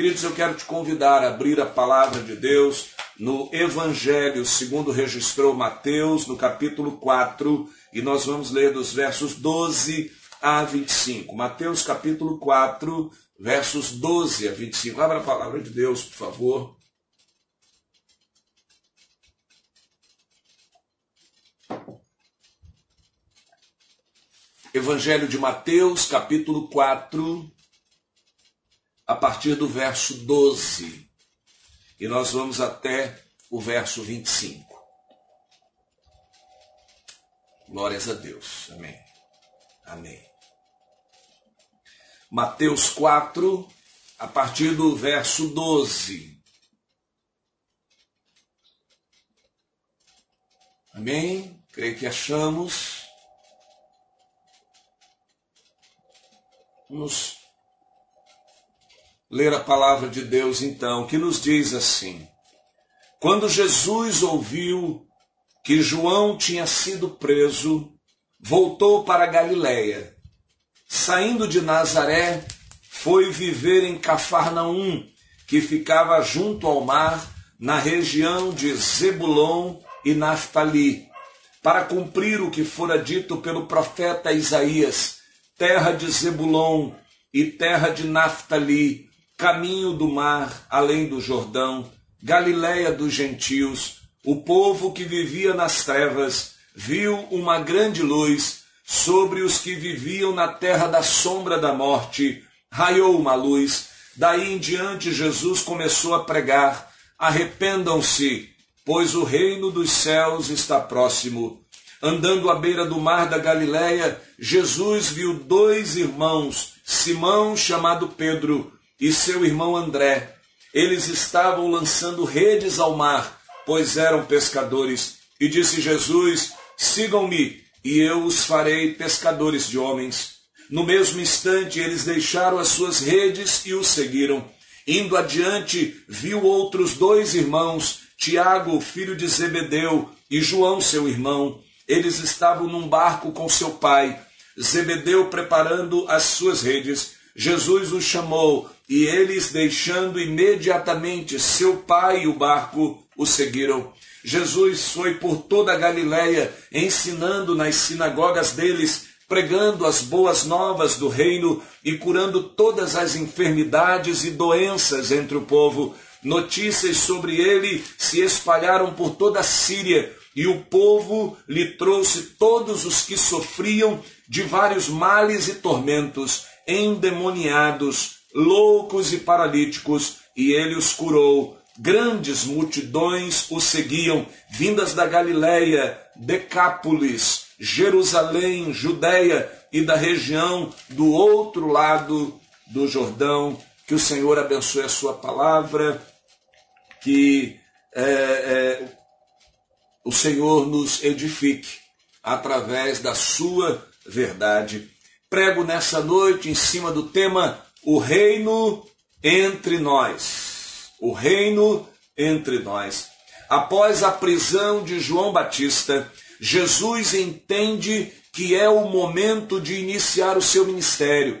Queridos, eu quero te convidar a abrir a palavra de Deus no Evangelho, segundo registrou Mateus, no capítulo 4, e nós vamos ler dos versos 12 a 25. Mateus, capítulo 4, versos 12 a 25. Abra a palavra de Deus, por favor. Evangelho de Mateus, capítulo 4, a partir do verso 12. E nós vamos até o verso 25. Glórias a Deus. Amém. Amém. Mateus 4, a partir do verso 12. Amém? Creio que achamos. Vamos ler a palavra de Deus então, que nos diz assim: Quando Jesus ouviu que João tinha sido preso, voltou para Galiléia. Saindo de Nazaré, foi viver em Cafarnaum, que ficava junto ao mar, na região de Zebulon e Naftali, para cumprir o que fora dito pelo profeta Isaías: terra de Zebulon e terra de Naftali, caminho do mar, além do Jordão, Galiléia dos gentios, o povo que vivia nas trevas viu uma grande luz sobre os que viviam na terra da sombra da morte. Raiou uma luz. Daí em diante Jesus começou a pregar: Arrependam-se, pois o reino dos céus está próximo. Andando à beira do mar da Galiléia, Jesus viu dois irmãos, Simão, chamado Pedro, e seu irmão André. Eles estavam lançando redes ao mar, pois eram pescadores. E disse Jesus: Sigam-me, e eu os farei pescadores de homens. No mesmo instante, eles deixaram as suas redes e o seguiram. Indo adiante, viu outros dois irmãos, Tiago, filho de Zebedeu, e João, seu irmão. Eles estavam num barco com seu pai, Zebedeu preparando as suas redes. Jesus os chamou e eles, deixando imediatamente seu pai e o barco, o seguiram. Jesus foi por toda a Galiléia, ensinando nas sinagogas deles, pregando as boas novas do reino e curando todas as enfermidades e doenças entre o povo. Notícias sobre ele se espalharam por toda a Síria, e o povo lhe trouxe todos os que sofriam de vários males e tormentos, endemoniados, loucos e paralíticos, e ele os curou. Grandes multidões o seguiam, vindas da Galiléia, Decápolis, Jerusalém, Judéia e da região do outro lado do Jordão. Que o Senhor abençoe a sua palavra, que é, é, o Senhor nos edifique através da sua verdade. Prego nessa noite em cima do tema o reino entre nós. O reino entre nós. Após a prisão de João Batista, Jesus entende que é o momento de iniciar o seu ministério.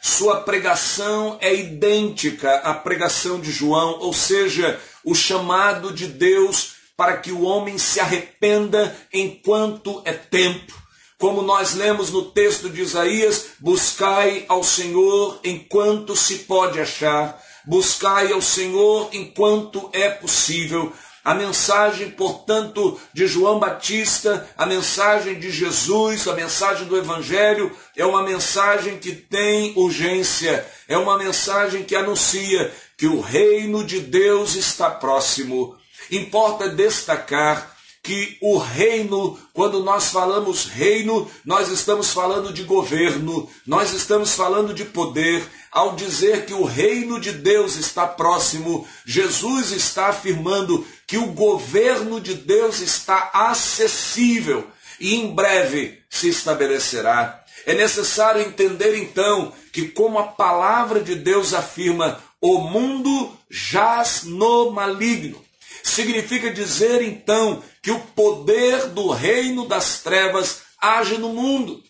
Sua pregação é idêntica à pregação de João, ou seja, o chamado de Deus para que o homem se arrependa enquanto é tempo como nós lemos no texto de Isaías, buscai ao Senhor enquanto se pode achar, buscai ao Senhor enquanto é possível. A mensagem, portanto, de João Batista, a mensagem de Jesus, a mensagem do Evangelho, é uma mensagem que tem urgência, é uma mensagem que anuncia que o reino de Deus está próximo. Importa destacar que o reino, quando nós falamos reino, nós estamos falando de governo, nós estamos falando de poder. Ao dizer que o reino de Deus está próximo, Jesus está afirmando que o governo de Deus está acessível e em breve se estabelecerá. É necessário entender então que, como a palavra de Deus afirma, o mundo jaz no maligno. Significa dizer então que o poder do reino das trevas age no mundo.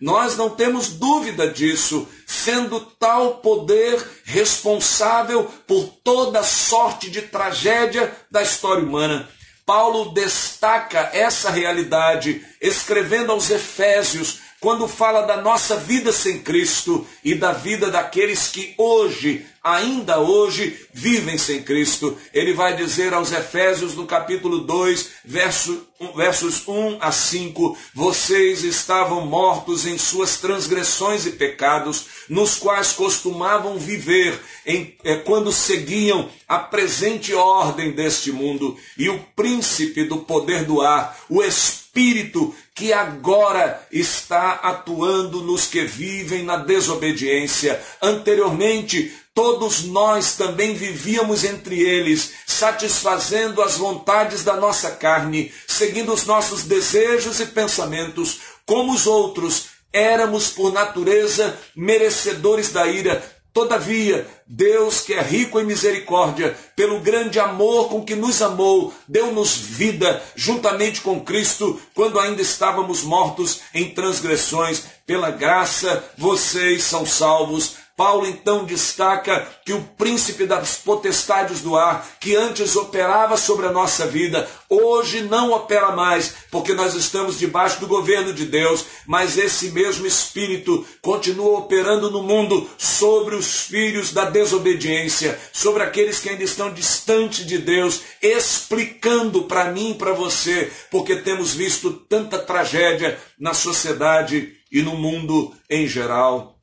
Nós não temos dúvida disso, sendo tal poder responsável por toda sorte de tragédia da história humana. Paulo destaca essa realidade, escrevendo aos Efésios, quando fala da nossa vida sem Cristo e da vida daqueles que hoje, ainda hoje, vivem sem Cristo. Ele vai dizer aos Efésios no capítulo 2, verso, versos 1 a 5: Vocês estavam mortos em suas transgressões e pecados, nos quais costumavam viver em, é, quando seguiam a presente ordem deste mundo, e o príncipe do poder do ar, o Espírito espírito que agora está atuando nos que vivem na desobediência. Anteriormente, todos nós também vivíamos entre eles, satisfazendo as vontades da nossa carne, seguindo os nossos desejos e pensamentos, como os outros. Éramos, por natureza, merecedores da ira, Todavia, Deus, que é rico em misericórdia, pelo grande amor com que nos amou, deu-nos vida juntamente com Cristo, quando ainda estávamos mortos em transgressões. Pela graça, vocês são salvos Paulo então destaca que o príncipe das potestades do ar, que antes operava sobre a nossa vida, hoje não opera mais, porque nós estamos debaixo do governo de Deus, mas esse mesmo espírito continua operando no mundo sobre os filhos da desobediência, sobre aqueles que ainda estão distantes de Deus, explicando para mim e para você, porque temos visto tanta tragédia na sociedade e no mundo em geral.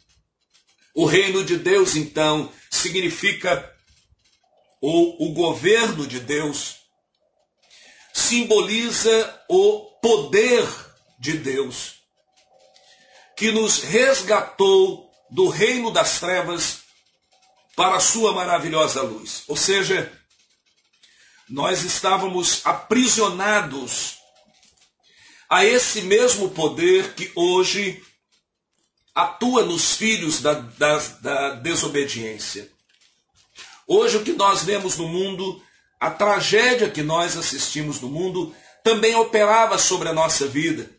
O reino de Deus, então, significa, ou o governo de Deus, simboliza o poder de Deus, que nos resgatou do reino das trevas para a sua maravilhosa luz. Ou seja, nós estávamos aprisionados a esse mesmo poder que hoje atua nos filhos da, da, da desobediência. Hoje, o que nós vemos no mundo, a tragédia que nós assistimos no mundo, também operava sobre a nossa vida.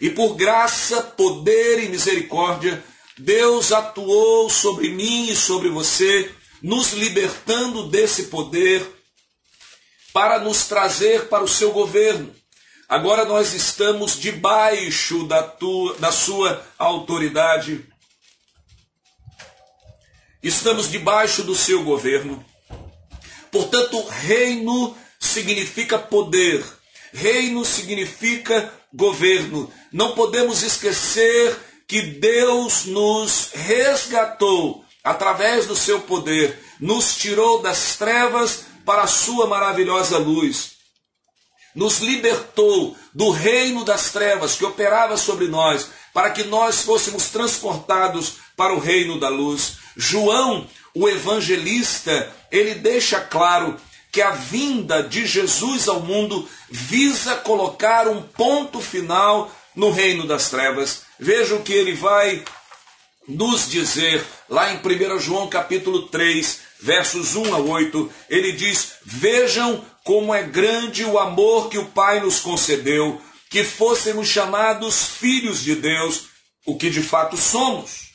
E por graça, poder e misericórdia, Deus atuou sobre mim e sobre você, nos libertando desse poder para nos trazer para o seu governo. Agora nós estamos debaixo da, tua, da sua autoridade. Estamos debaixo do seu governo. Portanto, reino significa poder. Reino significa governo. Não podemos esquecer que Deus nos resgatou através do seu poder, nos tirou das trevas para a sua maravilhosa luz nos libertou do reino das trevas que operava sobre nós, para que nós fôssemos transportados para o reino da luz. João, o evangelista, ele deixa claro que a vinda de Jesus ao mundo visa colocar um ponto final no reino das trevas. Veja o que ele vai nos dizer lá em 1 João capítulo 3, versos 1 a 8. Ele diz: Vejam como é grande o amor que o Pai nos concedeu, que fôssemos chamados filhos de Deus, o que de fato somos.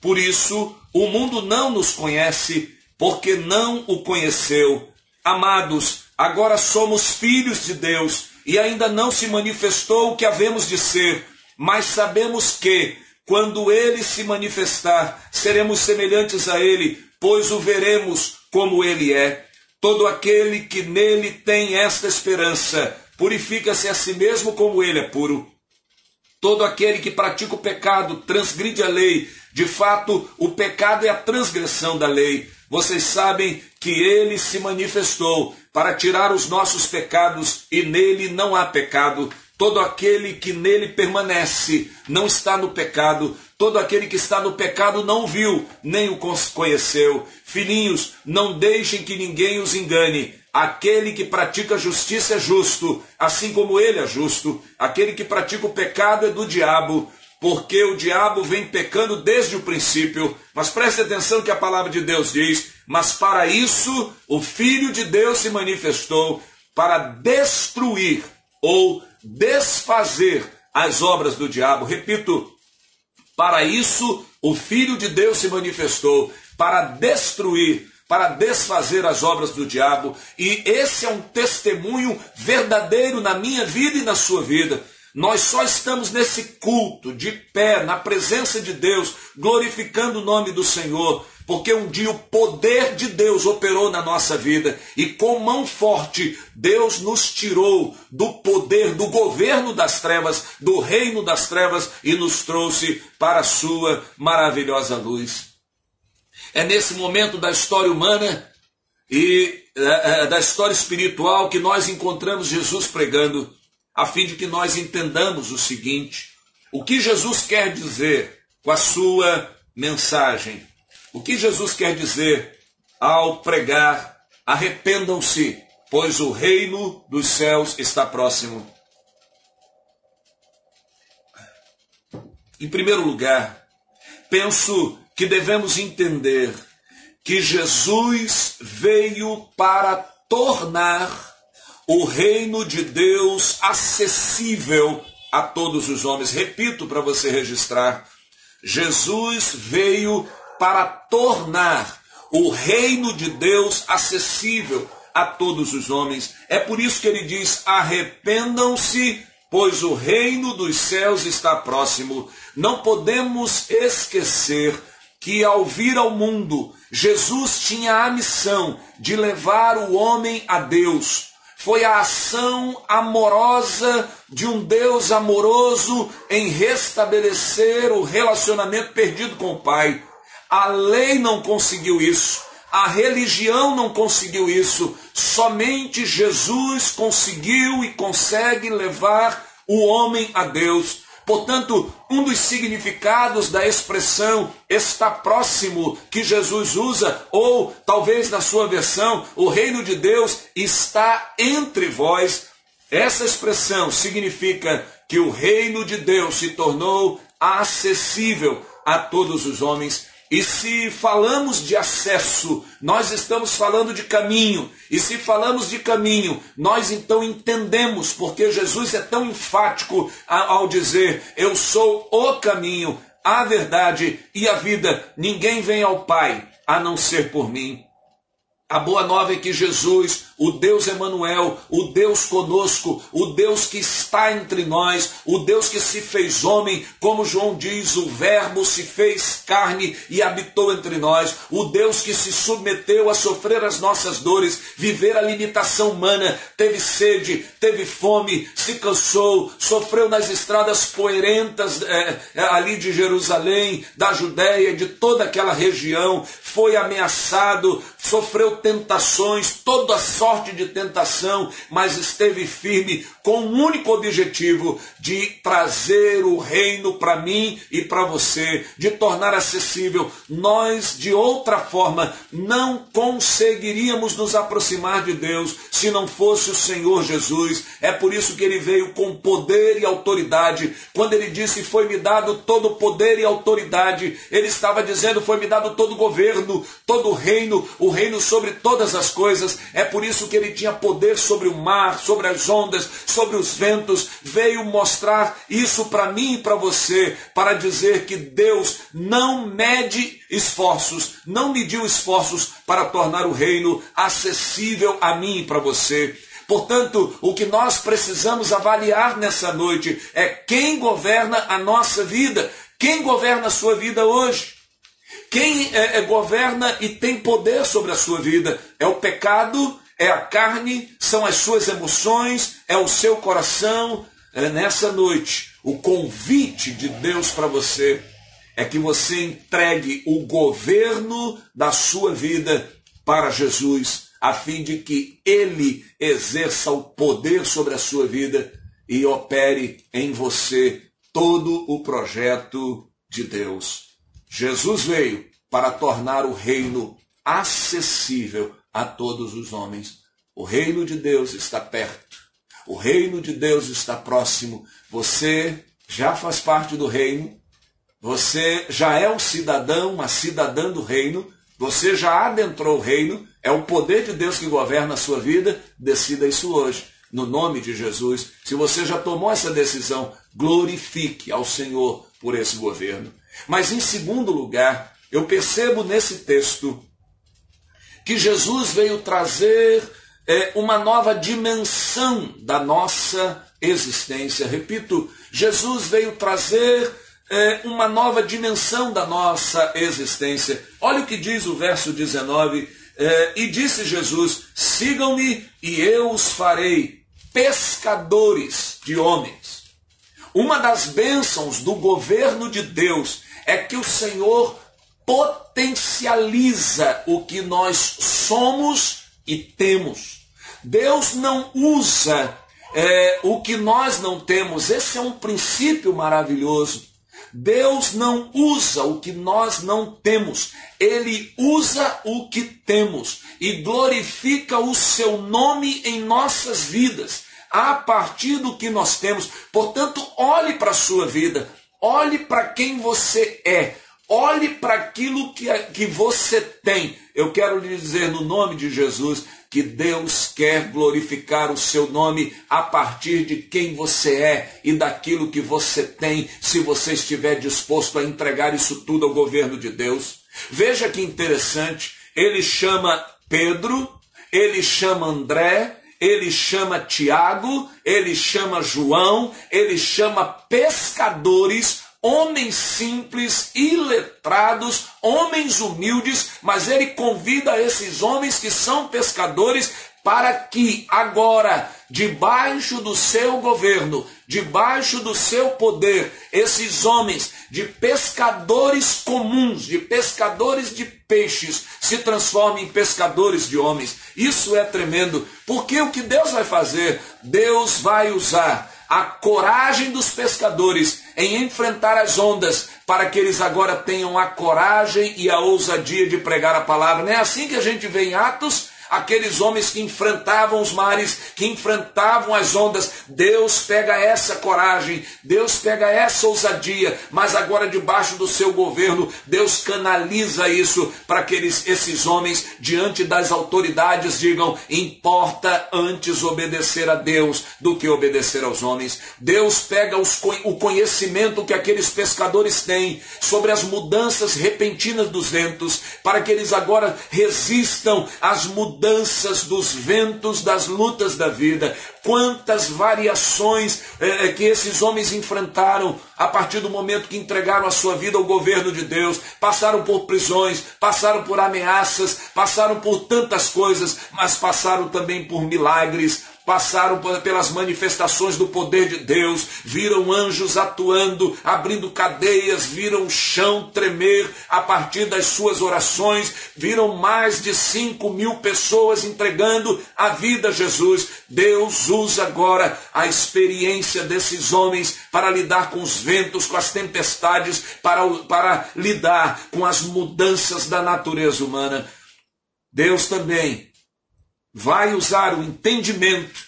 Por isso, o mundo não nos conhece, porque não o conheceu. Amados, agora somos filhos de Deus e ainda não se manifestou o que havemos de ser, mas sabemos que, quando ele se manifestar, seremos semelhantes a ele, pois o veremos como ele é. Todo aquele que nele tem esta esperança purifica-se a si mesmo como ele é puro. Todo aquele que pratica o pecado transgride a lei. De fato, o pecado é a transgressão da lei. Vocês sabem que ele se manifestou para tirar os nossos pecados e nele não há pecado. Todo aquele que nele permanece não está no pecado. Todo aquele que está no pecado não viu, nem o conheceu. Filhinhos, não deixem que ninguém os engane. Aquele que pratica justiça é justo, assim como ele é justo. Aquele que pratica o pecado é do diabo, porque o diabo vem pecando desde o princípio. Mas preste atenção que a palavra de Deus diz: Mas para isso o Filho de Deus se manifestou para destruir ou desfazer as obras do diabo. Repito, para isso o Filho de Deus se manifestou para destruir, para desfazer as obras do diabo. E esse é um testemunho verdadeiro na minha vida e na sua vida. Nós só estamos nesse culto, de pé, na presença de Deus, glorificando o nome do Senhor, porque um dia o poder de Deus operou na nossa vida e com mão forte Deus nos tirou do poder do governo das trevas, do reino das trevas e nos trouxe para a sua maravilhosa luz. É nesse momento da história humana e é, é, da história espiritual que nós encontramos Jesus pregando, a fim de que nós entendamos o seguinte: o que Jesus quer dizer com a sua mensagem o que Jesus quer dizer ao pregar: arrependam-se, pois o reino dos céus está próximo? Em primeiro lugar, penso que devemos entender que Jesus veio para tornar o reino de Deus acessível a todos os homens. Repito para você registrar: Jesus veio para tornar o reino de Deus acessível a todos os homens. É por isso que ele diz: arrependam-se, pois o reino dos céus está próximo. Não podemos esquecer que ao vir ao mundo, Jesus tinha a missão de levar o homem a Deus. Foi a ação amorosa de um Deus amoroso em restabelecer o relacionamento perdido com o Pai. A lei não conseguiu isso. A religião não conseguiu isso. Somente Jesus conseguiu e consegue levar o homem a Deus. Portanto, um dos significados da expressão está próximo que Jesus usa, ou talvez na sua versão, o reino de Deus está entre vós. Essa expressão significa que o reino de Deus se tornou acessível a todos os homens e se falamos de acesso, nós estamos falando de caminho. E se falamos de caminho, nós então entendemos porque Jesus é tão enfático ao dizer: Eu sou o caminho, a verdade e a vida. Ninguém vem ao Pai a não ser por mim. A boa nova é que Jesus, o Deus Emanuel, o Deus conosco, o Deus que está entre nós, o Deus que se fez homem, como João diz, o Verbo se fez carne e habitou entre nós, o Deus que se submeteu a sofrer as nossas dores, viver a limitação humana, teve sede, teve fome, se cansou, sofreu nas estradas poeirentas é, ali de Jerusalém, da Judéia, de toda aquela região, foi ameaçado, sofreu tentações, toda sorte de tentação, mas esteve firme com o um único objetivo de trazer o reino para mim e para você, de tornar acessível. Nós, de outra forma, não conseguiríamos nos aproximar de Deus se não fosse o Senhor Jesus. É por isso que ele veio com poder e autoridade. Quando ele disse: Foi-me dado todo poder e autoridade, ele estava dizendo: Foi-me dado todo governo, todo reino, o reino sobre todas as coisas. É por isso que ele tinha poder sobre o mar, sobre as ondas, sobre os ventos, veio mostrar isso para mim e para você, para dizer que Deus não mede esforços, não mediu esforços para tornar o reino acessível a mim e para você. Portanto, o que nós precisamos avaliar nessa noite é quem governa a nossa vida, quem governa a sua vida hoje. Quem é, é, governa e tem poder sobre a sua vida é o pecado é a carne, são as suas emoções, é o seu coração. É nessa noite, o convite de Deus para você é que você entregue o governo da sua vida para Jesus, a fim de que ele exerça o poder sobre a sua vida e opere em você todo o projeto de Deus. Jesus veio para tornar o reino acessível a todos os homens. O reino de Deus está perto. O reino de Deus está próximo. Você já faz parte do reino. Você já é um cidadão, uma cidadã do reino. Você já adentrou o reino. É o poder de Deus que governa a sua vida. Decida isso hoje. No nome de Jesus. Se você já tomou essa decisão, glorifique ao Senhor por esse governo. Mas em segundo lugar, eu percebo nesse texto que Jesus veio trazer é, uma nova dimensão da nossa existência. Repito, Jesus veio trazer é, uma nova dimensão da nossa existência. Olha o que diz o verso 19. É, e disse Jesus: Sigam-me e eu os farei pescadores de homens. Uma das bênçãos do governo de Deus é que o Senhor potencializa o que nós somos e temos. Deus não usa é, o que nós não temos. Esse é um princípio maravilhoso. Deus não usa o que nós não temos, Ele usa o que temos e glorifica o seu nome em nossas vidas, a partir do que nós temos. Portanto, olhe para a sua vida, olhe para quem você é, olhe para aquilo que, que você tem. Eu quero lhe dizer, no nome de Jesus, que Deus quer glorificar o seu nome a partir de quem você é e daquilo que você tem, se você estiver disposto a entregar isso tudo ao governo de Deus. Veja que interessante, ele chama Pedro, ele chama André, ele chama Tiago, ele chama João, ele chama pescadores homens simples, iletrados, homens humildes, mas ele convida esses homens que são pescadores para que agora, debaixo do seu governo, debaixo do seu poder, esses homens de pescadores comuns, de pescadores de peixes, se transformem em pescadores de homens. Isso é tremendo, porque o que Deus vai fazer? Deus vai usar a coragem dos pescadores em enfrentar as ondas, para que eles agora tenham a coragem e a ousadia de pregar a palavra. Não é assim que a gente vê em Atos? Aqueles homens que enfrentavam os mares, que enfrentavam as ondas. Deus pega essa coragem, Deus pega essa ousadia, mas agora debaixo do seu governo, Deus canaliza isso para que eles, esses homens, diante das autoridades, digam: importa antes obedecer a Deus do que obedecer aos homens. Deus pega os, o conhecimento que aqueles pescadores têm sobre as mudanças repentinas dos ventos, para que eles agora resistam às mudanças mudanças dos ventos, das lutas da vida, quantas variações é, que esses homens enfrentaram a partir do momento que entregaram a sua vida ao governo de Deus, passaram por prisões, passaram por ameaças, passaram por tantas coisas, mas passaram também por milagres, passaram pelas manifestações do poder de Deus, viram anjos atuando, abrindo cadeias, viram o chão tremer a partir das suas orações, viram mais de 5 mil pessoas entregando a vida a Jesus. Deus usa agora a experiência desses homens para lidar com os ventos, com as tempestades, para, para lidar com as mudanças da natureza humana. Deus também vai usar o entendimento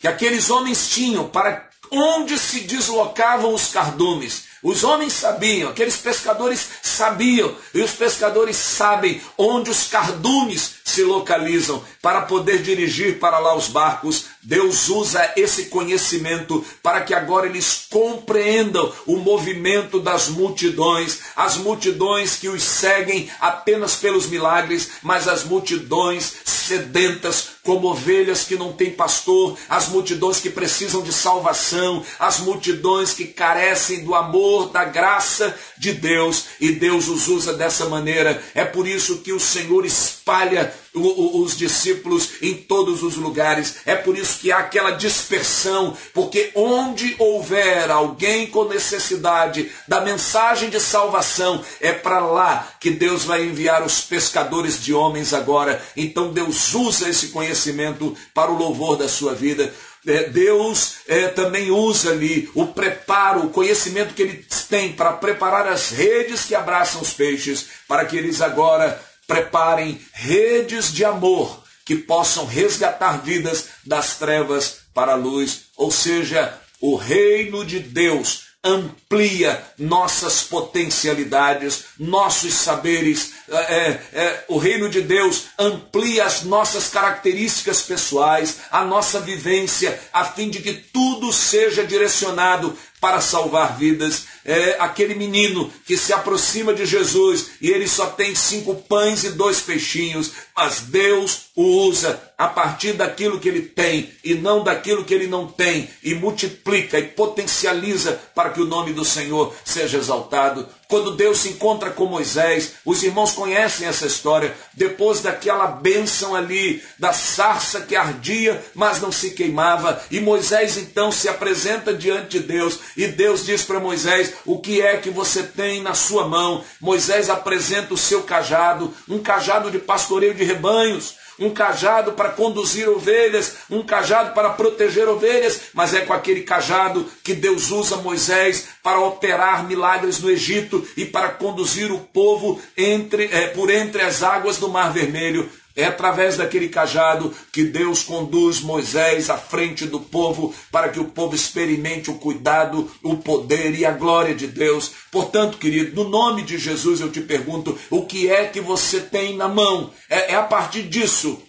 que aqueles homens tinham para onde se deslocavam os cardumes. Os homens sabiam, aqueles pescadores sabiam, e os pescadores sabem onde os cardumes se localizam para poder dirigir para lá os barcos. Deus usa esse conhecimento para que agora eles compreendam o movimento das multidões, as multidões que os seguem apenas pelos milagres, mas as multidões sedentas como ovelhas que não têm pastor, as multidões que precisam de salvação, as multidões que carecem do amor, da graça de Deus, e Deus os usa dessa maneira. É por isso que o Senhor espalha os discípulos em todos os lugares. É por isso que há aquela dispersão, porque onde houver alguém com necessidade da mensagem de salvação, é para lá que Deus vai enviar os pescadores de homens agora. Então Deus usa esse conhecimento para o louvor da sua vida. É, Deus é, também usa ali o preparo, o conhecimento que ele tem para preparar as redes que abraçam os peixes, para que eles agora preparem redes de amor que possam resgatar vidas das trevas para a luz, ou seja, o reino de Deus amplia nossas potencialidades, nossos saberes. É, é, é, o reino de Deus amplia as nossas características pessoais, a nossa vivência, a fim de que tudo seja direcionado para salvar vidas. É aquele menino que se aproxima de Jesus e ele só tem cinco pães e dois peixinhos, mas Deus usa a partir daquilo que ele tem e não daquilo que ele não tem, e multiplica e potencializa para que o nome do Senhor seja exaltado. Quando Deus se encontra com Moisés, os irmãos conhecem essa história, depois daquela bênção ali, da sarça que ardia, mas não se queimava, e Moisés então se apresenta diante de Deus, e Deus diz para Moisés: O que é que você tem na sua mão? Moisés apresenta o seu cajado, um cajado de pastoreio de rebanhos um cajado para conduzir ovelhas, um cajado para proteger ovelhas, mas é com aquele cajado que Deus usa Moisés para operar milagres no Egito e para conduzir o povo entre, é, por entre as águas do Mar Vermelho. É através daquele cajado que Deus conduz Moisés à frente do povo para que o povo experimente o cuidado, o poder e a glória de Deus. Portanto, querido, no nome de Jesus eu te pergunto: o que é que você tem na mão? É, é a partir disso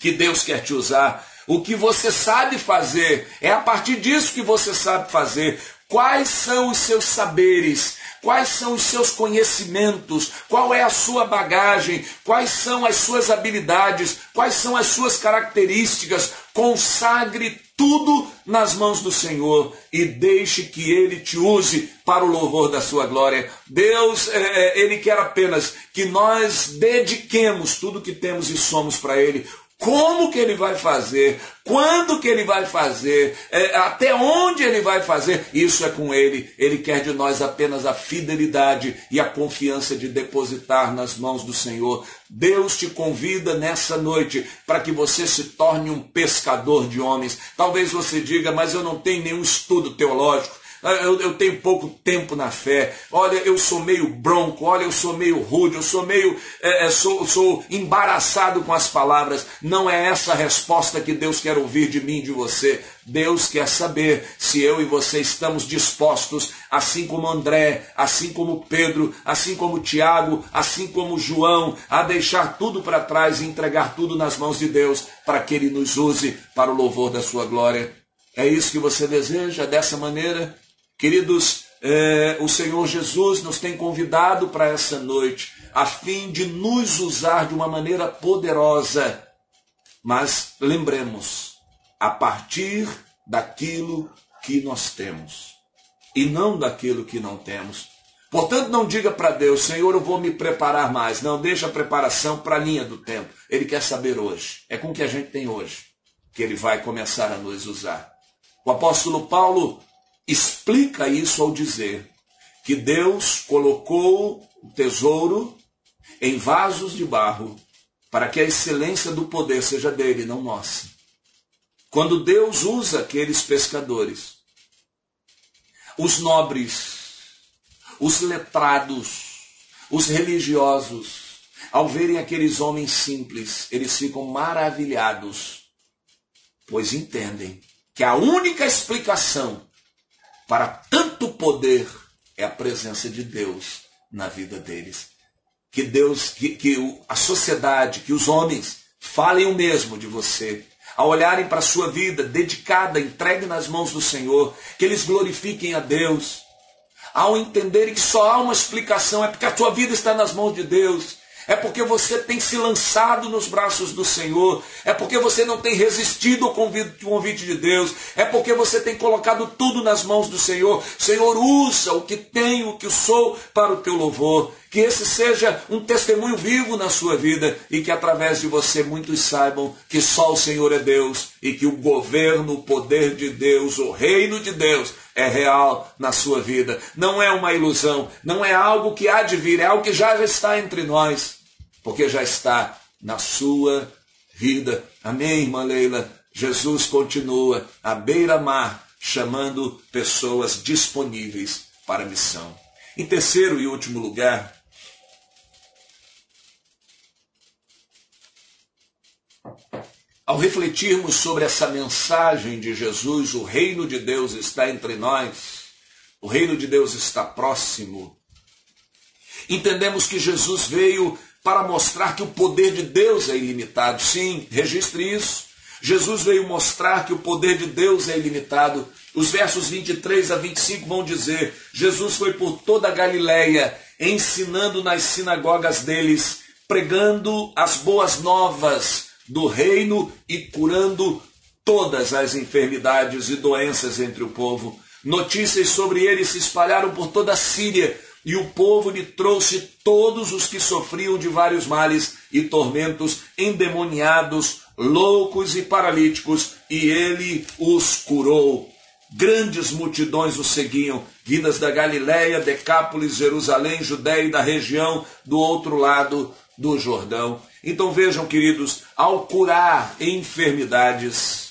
que Deus quer te usar. O que você sabe fazer, é a partir disso que você sabe fazer. Quais são os seus saberes? Quais são os seus conhecimentos? Qual é a sua bagagem? Quais são as suas habilidades? Quais são as suas características? Consagre tudo nas mãos do Senhor e deixe que Ele te use para o louvor da sua glória. Deus, é, é Ele quer apenas que nós dediquemos tudo que temos e somos para Ele. Como que ele vai fazer? Quando que ele vai fazer? É, até onde ele vai fazer? Isso é com ele. Ele quer de nós apenas a fidelidade e a confiança de depositar nas mãos do Senhor. Deus te convida nessa noite para que você se torne um pescador de homens. Talvez você diga, mas eu não tenho nenhum estudo teológico. Ah, eu, eu, tenho pouco tempo na fé, olha, eu sou meio bronco, olha, eu sou meio rude, eu sou meio, é, é, sou, sou embaraçado com as palavras. Não é essa a resposta que Deus quer ouvir de mim de você. Deus quer saber se eu e você estamos dispostos, assim como André, assim como Pedro, assim como Tiago, assim como João, a deixar tudo para trás e entregar tudo nas mãos de Deus para que Ele nos use para o louvor da Sua glória. É isso que você deseja dessa maneira? Queridos, é, o Senhor Jesus nos tem convidado para essa noite, a fim de nos usar de uma maneira poderosa. Mas lembremos, a partir daquilo que nós temos, e não daquilo que não temos. Portanto, não diga para Deus, Senhor, eu vou me preparar mais. Não, deixa a preparação para a linha do tempo. Ele quer saber hoje. É com o que a gente tem hoje que ele vai começar a nos usar. O apóstolo Paulo explica isso ao dizer que Deus colocou o tesouro em vasos de barro para que a excelência do poder seja dele, não nossa. Quando Deus usa aqueles pescadores, os nobres, os letrados, os religiosos, ao verem aqueles homens simples, eles ficam maravilhados, pois entendem que a única explicação para tanto poder é a presença de Deus na vida deles. Que Deus, que, que a sociedade, que os homens falem o mesmo de você. Ao olharem para a sua vida dedicada, entregue nas mãos do Senhor, que eles glorifiquem a Deus. Ao entenderem que só há uma explicação, é porque a tua vida está nas mãos de Deus é porque você tem se lançado nos braços do Senhor, é porque você não tem resistido ao convite, de Deus, é porque você tem colocado tudo nas mãos do Senhor. Senhor, usa o que tenho, o que sou para o teu louvor. Que esse seja um testemunho vivo na sua vida e que através de você muitos saibam que só o Senhor é Deus e que o governo, o poder de Deus, o reino de Deus é real na sua vida. Não é uma ilusão, não é algo que há de vir, é algo que já está entre nós porque já está na sua vida. Amém, irmã Leila? Jesus continua à beira-mar, chamando pessoas disponíveis para a missão. Em terceiro e último lugar, ao refletirmos sobre essa mensagem de Jesus, o reino de Deus está entre nós, o reino de Deus está próximo. Entendemos que Jesus veio para mostrar que o poder de Deus é ilimitado. Sim, registre isso. Jesus veio mostrar que o poder de Deus é ilimitado. Os versos 23 a 25 vão dizer: Jesus foi por toda a Galiléia, ensinando nas sinagogas deles, pregando as boas novas do reino e curando todas as enfermidades e doenças entre o povo. Notícias sobre ele se espalharam por toda a Síria, e o povo lhe trouxe todos os que sofriam de vários males e tormentos, endemoniados, loucos e paralíticos, e ele os curou. Grandes multidões o seguiam, vindas da Galiléia, Decápolis, Jerusalém, Judéia e da região do outro lado do Jordão. Então vejam, queridos, ao curar enfermidades,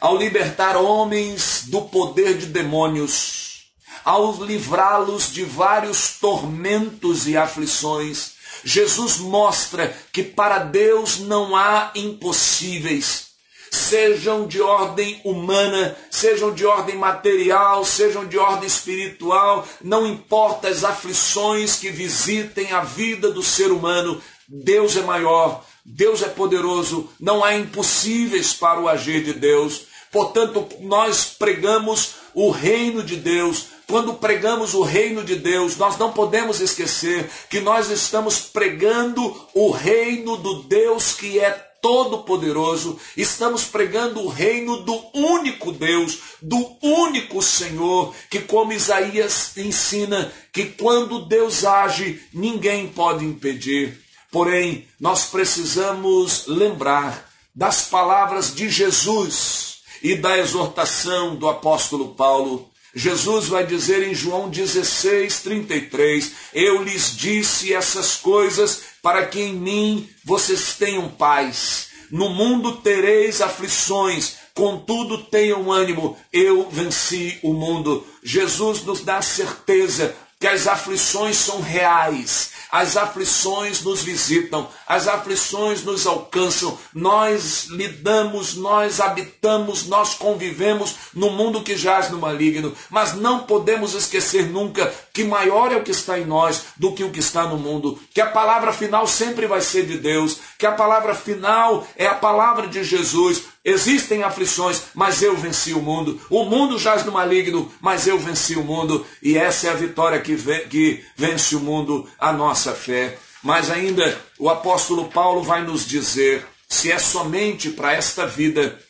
ao libertar homens do poder de demônios, ao livrá-los de vários tormentos e aflições, Jesus mostra que para Deus não há impossíveis. Sejam de ordem humana, sejam de ordem material, sejam de ordem espiritual, não importa as aflições que visitem a vida do ser humano, Deus é maior, Deus é poderoso, não há impossíveis para o agir de Deus. Portanto, nós pregamos o reino de Deus. Quando pregamos o reino de Deus, nós não podemos esquecer que nós estamos pregando o reino do Deus que é Todo-Poderoso, estamos pregando o reino do único Deus, do único Senhor, que, como Isaías ensina, que quando Deus age, ninguém pode impedir. Porém, nós precisamos lembrar das palavras de Jesus e da exortação do apóstolo Paulo. Jesus vai dizer em João 16, 33: Eu lhes disse essas coisas para que em mim vocês tenham paz. No mundo tereis aflições, contudo tenham ânimo, eu venci o mundo. Jesus nos dá certeza que as aflições são reais, as aflições nos visitam, as aflições nos alcançam, nós lidamos, nós habitamos, nós convivemos no mundo que jaz no maligno, mas não podemos esquecer nunca que maior é o que está em nós do que o que está no mundo, que a palavra final sempre vai ser de Deus, que a palavra final é a palavra de Jesus, Existem aflições, mas eu venci o mundo. O mundo jaz no maligno, mas eu venci o mundo. E essa é a vitória que, que vence o mundo, a nossa fé. Mas ainda o apóstolo Paulo vai nos dizer: se é somente para esta vida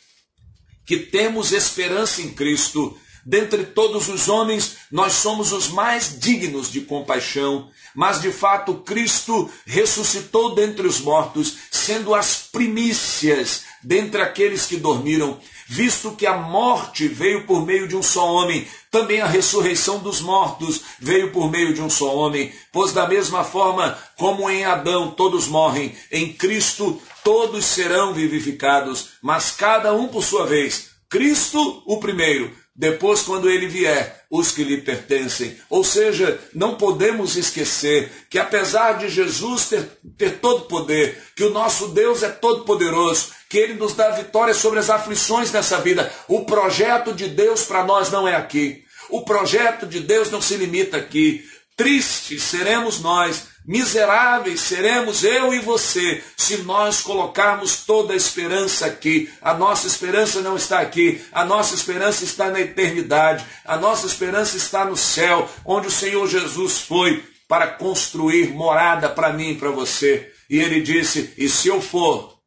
que temos esperança em Cristo, dentre todos os homens, nós somos os mais dignos de compaixão, mas de fato Cristo ressuscitou dentre os mortos, sendo as primícias dentre aqueles que dormiram, visto que a morte veio por meio de um só homem, também a ressurreição dos mortos veio por meio de um só homem, pois da mesma forma como em Adão todos morrem, em Cristo todos serão vivificados, mas cada um por sua vez. Cristo o primeiro, depois, quando ele vier, os que lhe pertencem. Ou seja, não podemos esquecer que, apesar de Jesus ter, ter todo poder, que o nosso Deus é todo poderoso, que ele nos dá vitória sobre as aflições nessa vida, o projeto de Deus para nós não é aqui. O projeto de Deus não se limita aqui. Tristes seremos nós, miseráveis seremos eu e você, se nós colocarmos toda a esperança aqui. A nossa esperança não está aqui, a nossa esperança está na eternidade, a nossa esperança está no céu, onde o Senhor Jesus foi para construir morada para mim e para você. E ele disse: E se eu for,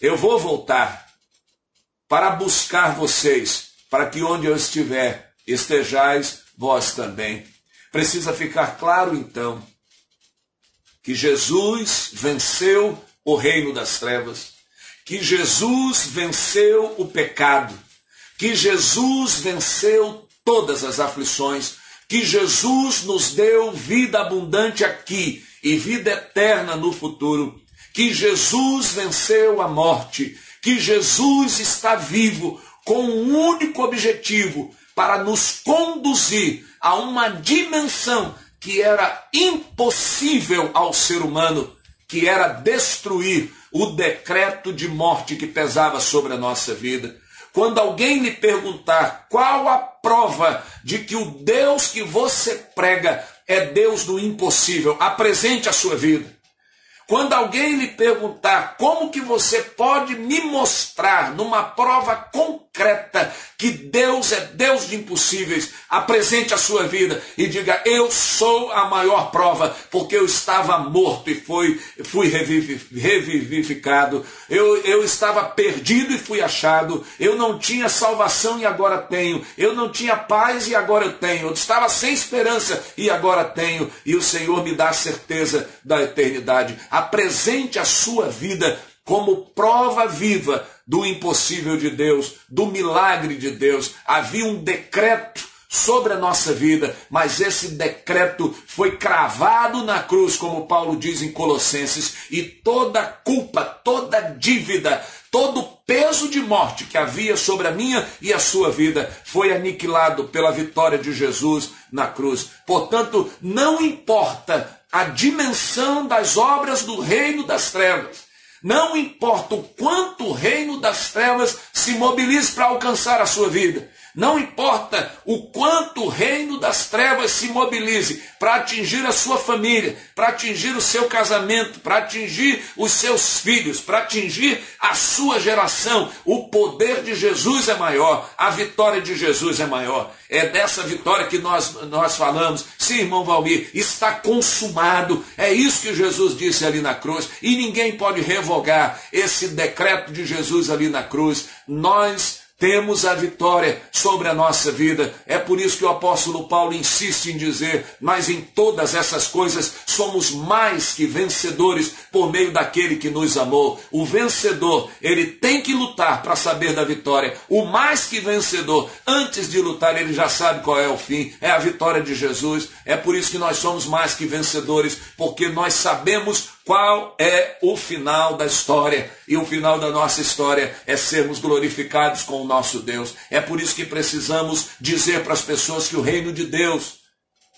eu vou voltar para buscar vocês, para que onde eu estiver, estejais vós também. Precisa ficar claro então que Jesus venceu o reino das trevas, que Jesus venceu o pecado, que Jesus venceu todas as aflições, que Jesus nos deu vida abundante aqui e vida eterna no futuro, que Jesus venceu a morte, que Jesus está vivo com um único objetivo para nos conduzir a uma dimensão que era impossível ao ser humano, que era destruir o decreto de morte que pesava sobre a nossa vida. Quando alguém lhe perguntar qual a prova de que o Deus que você prega é Deus do impossível, apresente a sua vida. Quando alguém lhe perguntar como que você pode me mostrar numa prova concreta que Deus é Deus de impossíveis, apresente a sua vida e diga: Eu sou a maior prova, porque eu estava morto e fui, fui revivificado, eu, eu estava perdido e fui achado, eu não tinha salvação e agora tenho, eu não tinha paz e agora eu tenho, eu estava sem esperança e agora tenho, e o Senhor me dá a certeza da eternidade. Apresente a sua vida como prova viva do impossível de Deus, do milagre de Deus. Havia um decreto sobre a nossa vida, mas esse decreto foi cravado na cruz, como Paulo diz em Colossenses, e toda culpa, toda dívida, todo peso de morte que havia sobre a minha e a sua vida foi aniquilado pela vitória de Jesus na cruz. Portanto, não importa a dimensão das obras do reino das trevas. Não importa o quanto o reino das trevas se mobilize para alcançar a sua vida. Não importa o quanto o reino das trevas se mobilize para atingir a sua família, para atingir o seu casamento, para atingir os seus filhos, para atingir a sua geração, o poder de Jesus é maior, a vitória de Jesus é maior. É dessa vitória que nós, nós falamos. Sim, irmão Valmir, está consumado. É isso que Jesus disse ali na cruz. E ninguém pode revogar esse decreto de Jesus ali na cruz. Nós temos a vitória sobre a nossa vida. É por isso que o apóstolo Paulo insiste em dizer: Mas em todas essas coisas somos mais que vencedores por meio daquele que nos amou. O vencedor, ele tem que lutar para saber da vitória. O mais que vencedor, antes de lutar, ele já sabe qual é o fim. É a vitória de Jesus. É por isso que nós somos mais que vencedores, porque nós sabemos qual é o final da história? E o final da nossa história é sermos glorificados com o nosso Deus. É por isso que precisamos dizer para as pessoas que o reino de Deus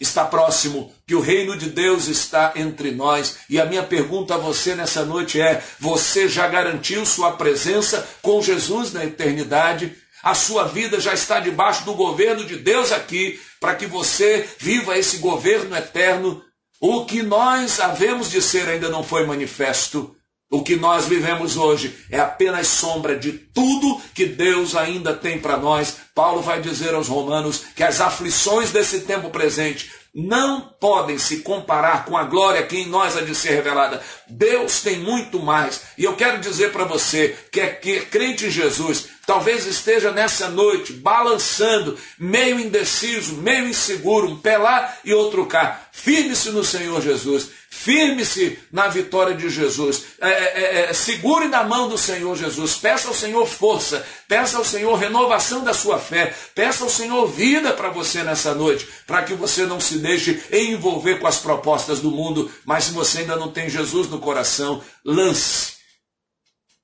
está próximo, que o reino de Deus está entre nós. E a minha pergunta a você nessa noite é: você já garantiu sua presença com Jesus na eternidade? A sua vida já está debaixo do governo de Deus aqui, para que você viva esse governo eterno o que nós havemos de ser ainda não foi manifesto. O que nós vivemos hoje é apenas sombra de tudo que Deus ainda tem para nós. Paulo vai dizer aos Romanos que as aflições desse tempo presente não podem se comparar com a glória que em nós há de ser revelada. Deus tem muito mais. E eu quero dizer para você que é que crente em Jesus, talvez esteja nessa noite balançando, meio indeciso, meio inseguro, um pé lá e outro cá. Firme-se no Senhor Jesus. Firme-se na vitória de Jesus. É, é, é, é, segure na mão do Senhor Jesus. Peça ao Senhor força. Peça ao Senhor renovação da sua fé. Peça ao Senhor vida para você nessa noite. Para que você não se deixe envolver com as propostas do mundo. Mas se você ainda não tem Jesus no coração, lance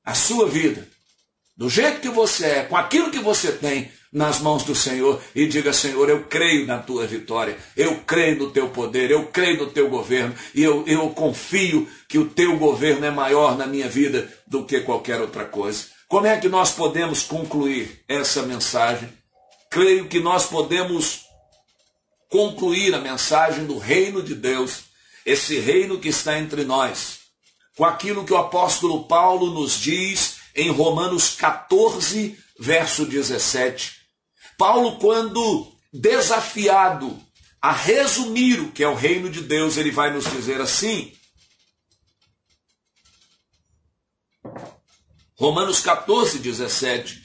a sua vida. Do jeito que você é, com aquilo que você tem, nas mãos do Senhor e diga: Senhor, eu creio na tua vitória, eu creio no teu poder, eu creio no teu governo e eu, eu confio que o teu governo é maior na minha vida do que qualquer outra coisa. Como é que nós podemos concluir essa mensagem? Creio que nós podemos concluir a mensagem do reino de Deus, esse reino que está entre nós, com aquilo que o apóstolo Paulo nos diz em Romanos 14, verso 17 Paulo, quando desafiado a resumir o que é o reino de Deus, ele vai nos dizer assim. Romanos 14, 17.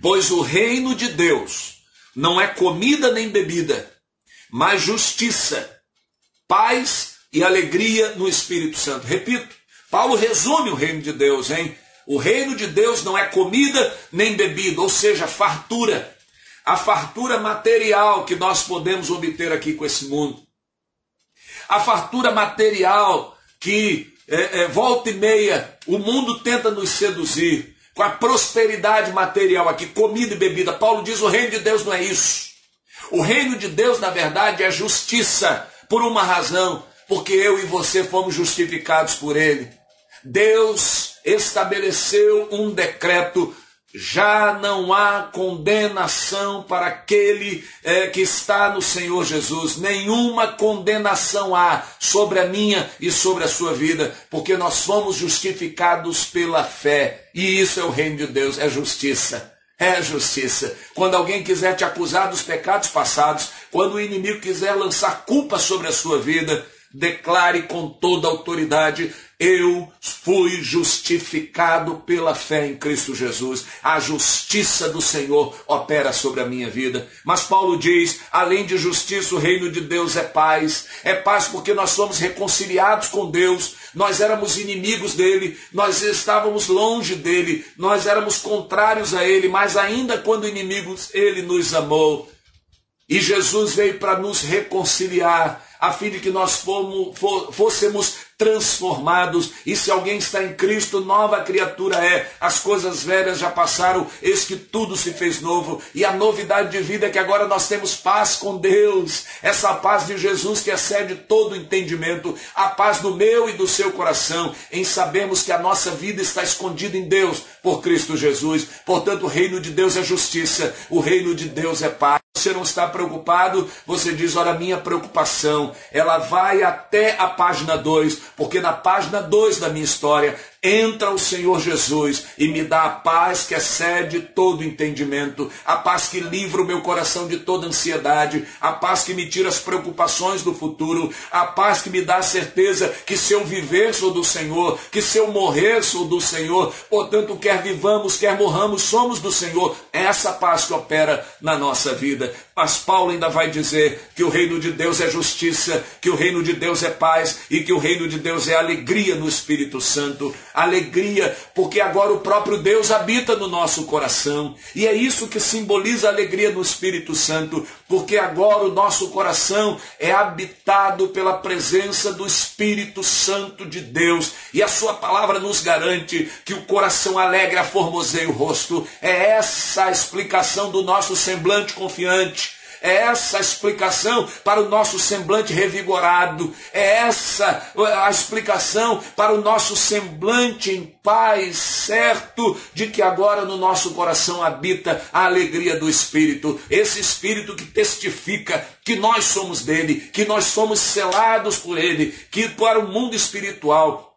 Pois o reino de Deus não é comida nem bebida, mas justiça, paz e alegria no Espírito Santo. Repito, Paulo resume o reino de Deus, hein? O reino de Deus não é comida nem bebida, ou seja, fartura. A fartura material que nós podemos obter aqui com esse mundo. A fartura material que é, é, volta e meia o mundo tenta nos seduzir. Com a prosperidade material aqui, comida e bebida. Paulo diz: o reino de Deus não é isso. O reino de Deus, na verdade, é justiça, por uma razão, porque eu e você fomos justificados por Ele. Deus estabeleceu um decreto já não há condenação para aquele é, que está no Senhor Jesus. Nenhuma condenação há sobre a minha e sobre a sua vida, porque nós fomos justificados pela fé. E isso é o reino de Deus, é justiça. É justiça. Quando alguém quiser te acusar dos pecados passados, quando o inimigo quiser lançar culpa sobre a sua vida, declare com toda autoridade: eu fui justificado pela fé em Cristo Jesus. A justiça do Senhor opera sobre a minha vida. Mas Paulo diz: além de justiça, o reino de Deus é paz. É paz porque nós somos reconciliados com Deus. Nós éramos inimigos dele, nós estávamos longe dele, nós éramos contrários a ele, mas ainda quando inimigos, ele nos amou. E Jesus veio para nos reconciliar a fim de que nós fomos, fôssemos transformados. E se alguém está em Cristo, nova criatura é. As coisas velhas já passaram, eis que tudo se fez novo. E a novidade de vida é que agora nós temos paz com Deus. Essa paz de Jesus que excede todo entendimento. A paz do meu e do seu coração, em sabermos que a nossa vida está escondida em Deus por Cristo Jesus. Portanto, o reino de Deus é justiça, o reino de Deus é paz. Você não está preocupado, você diz: Olha, minha preocupação, ela vai até a página 2, porque na página 2 da minha história entra o Senhor Jesus e me dá a paz que excede todo entendimento, a paz que livra o meu coração de toda ansiedade, a paz que me tira as preocupações do futuro, a paz que me dá a certeza que se eu viver sou do Senhor, que se eu morrer sou do Senhor, portanto, quer vivamos, quer morramos, somos do Senhor. É essa paz que opera na nossa vida. Mas Paulo ainda vai dizer que o reino de Deus é justiça, que o reino de Deus é paz e que o reino de Deus é alegria no Espírito Santo alegria, porque agora o próprio Deus habita no nosso coração. E é isso que simboliza a alegria do Espírito Santo, porque agora o nosso coração é habitado pela presença do Espírito Santo de Deus. E a sua palavra nos garante que o coração alegre aformoseia o rosto. É essa a explicação do nosso semblante confiante é essa a explicação para o nosso semblante revigorado. É essa a explicação para o nosso semblante em paz, certo de que agora no nosso coração habita a alegria do Espírito. Esse Espírito que testifica que nós somos dele, que nós somos selados por ele, que para o mundo espiritual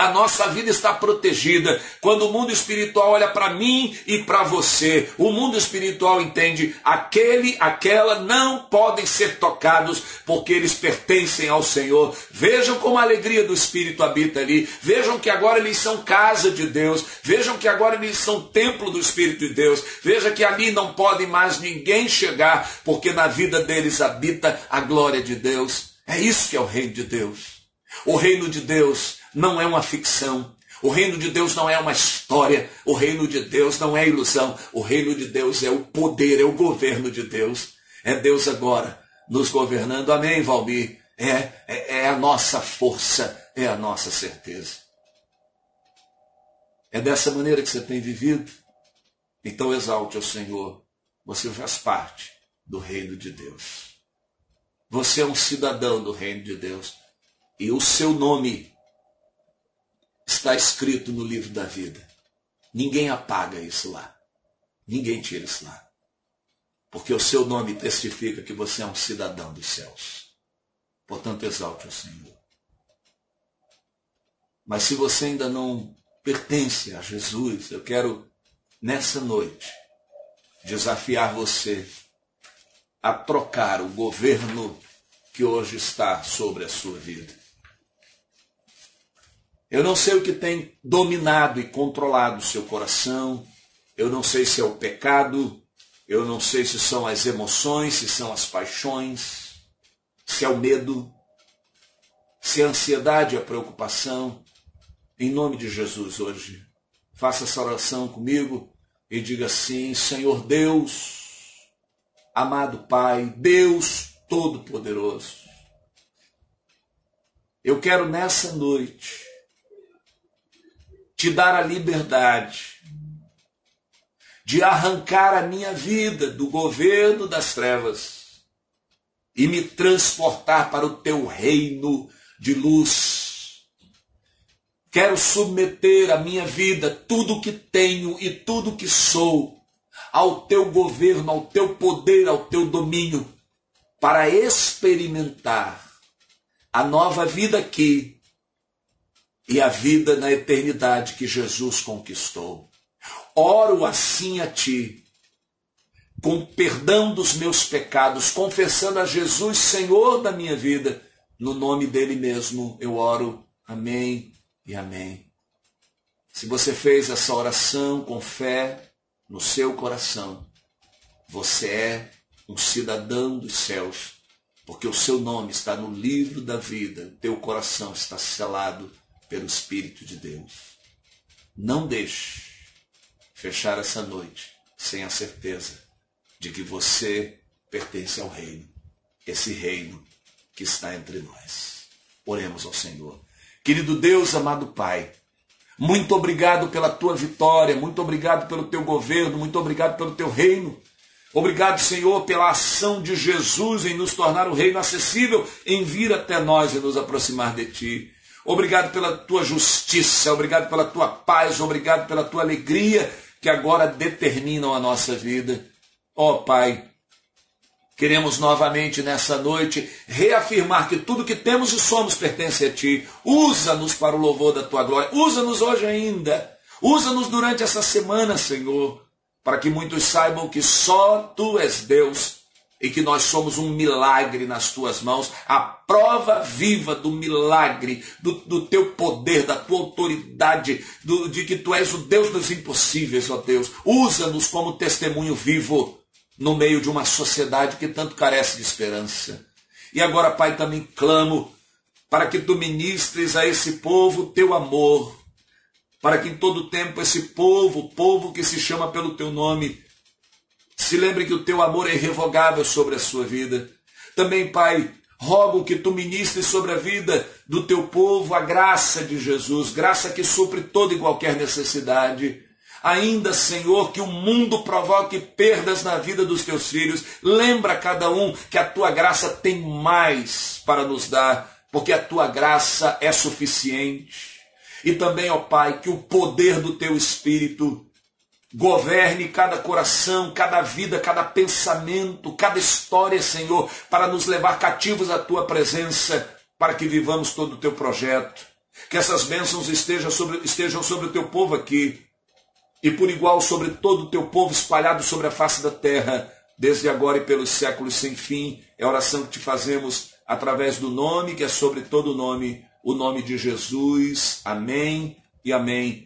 a nossa vida está protegida. Quando o mundo espiritual olha para mim e para você, o mundo espiritual entende aquele, aquela não podem ser tocados porque eles pertencem ao Senhor. Vejam como a alegria do Espírito habita ali. Vejam que agora eles são casa de Deus. Vejam que agora eles são templo do Espírito de Deus. Veja que ali não pode mais ninguém chegar porque na vida deles habita a glória de Deus. É isso que é o reino de Deus. O reino de Deus não é uma ficção. O reino de Deus não é uma história. O reino de Deus não é ilusão. O reino de Deus é o poder, é o governo de Deus. É Deus agora nos governando. Amém, Valmir? É, é, é a nossa força, é a nossa certeza. É dessa maneira que você tem vivido? Então exalte ao Senhor. Você faz parte do reino de Deus. Você é um cidadão do reino de Deus. E o seu nome está escrito no livro da vida. Ninguém apaga isso lá. Ninguém tira isso lá. Porque o seu nome testifica que você é um cidadão dos céus. Portanto, exalte o Senhor. Mas se você ainda não pertence a Jesus, eu quero, nessa noite, desafiar você a trocar o governo que hoje está sobre a sua vida. Eu não sei o que tem dominado e controlado o seu coração. Eu não sei se é o pecado. Eu não sei se são as emoções, se são as paixões, se é o medo, se é a ansiedade, a preocupação. Em nome de Jesus hoje, faça essa oração comigo e diga assim: Senhor Deus, amado Pai, Deus Todo-Poderoso, eu quero nessa noite te dar a liberdade de arrancar a minha vida do governo das trevas e me transportar para o teu reino de luz. Quero submeter a minha vida, tudo que tenho e tudo que sou, ao teu governo, ao teu poder, ao teu domínio, para experimentar a nova vida aqui e a vida na eternidade que Jesus conquistou. Oro assim a ti, com perdão dos meus pecados, confessando a Jesus, Senhor da minha vida, no nome dele mesmo eu oro. Amém e amém. Se você fez essa oração com fé no seu coração, você é um cidadão dos céus, porque o seu nome está no livro da vida, teu coração está selado pelo Espírito de Deus. Não deixe fechar essa noite sem a certeza de que você pertence ao reino, esse reino que está entre nós. Oremos ao Senhor. Querido Deus, amado Pai, muito obrigado pela tua vitória, muito obrigado pelo teu governo, muito obrigado pelo teu reino. Obrigado, Senhor, pela ação de Jesus em nos tornar o reino acessível, em vir até nós e nos aproximar de ti. Obrigado pela tua justiça, obrigado pela tua paz, obrigado pela tua alegria que agora determinam a nossa vida. Ó oh, Pai, Queremos novamente nessa noite reafirmar que tudo que temos e somos pertence a Ti. Usa-nos para o louvor da Tua glória. Usa-nos hoje ainda. Usa-nos durante essa semana, Senhor, para que muitos saibam que só Tu és Deus e que nós somos um milagre nas Tuas mãos, a prova viva do milagre, do, do Teu poder, da Tua autoridade, do, de que Tu és o Deus dos impossíveis, ó Deus. Usa-nos como testemunho vivo no meio de uma sociedade que tanto carece de esperança. E agora, Pai, também clamo para que tu ministres a esse povo teu amor, para que em todo tempo esse povo, povo que se chama pelo teu nome, se lembre que o teu amor é irrevogável sobre a sua vida. Também, Pai, rogo que tu ministres sobre a vida do teu povo a graça de Jesus, graça que supre toda e qualquer necessidade Ainda, Senhor, que o mundo provoque perdas na vida dos teus filhos. Lembra cada um que a tua graça tem mais para nos dar, porque a tua graça é suficiente. E também, ó Pai, que o poder do teu Espírito governe cada coração, cada vida, cada pensamento, cada história, Senhor, para nos levar cativos à tua presença, para que vivamos todo o teu projeto. Que essas bênçãos estejam sobre, estejam sobre o teu povo aqui e por igual sobre todo o teu povo espalhado sobre a face da terra, desde agora e pelos séculos sem fim. É a oração que te fazemos através do nome que é sobre todo nome, o nome de Jesus. Amém e amém.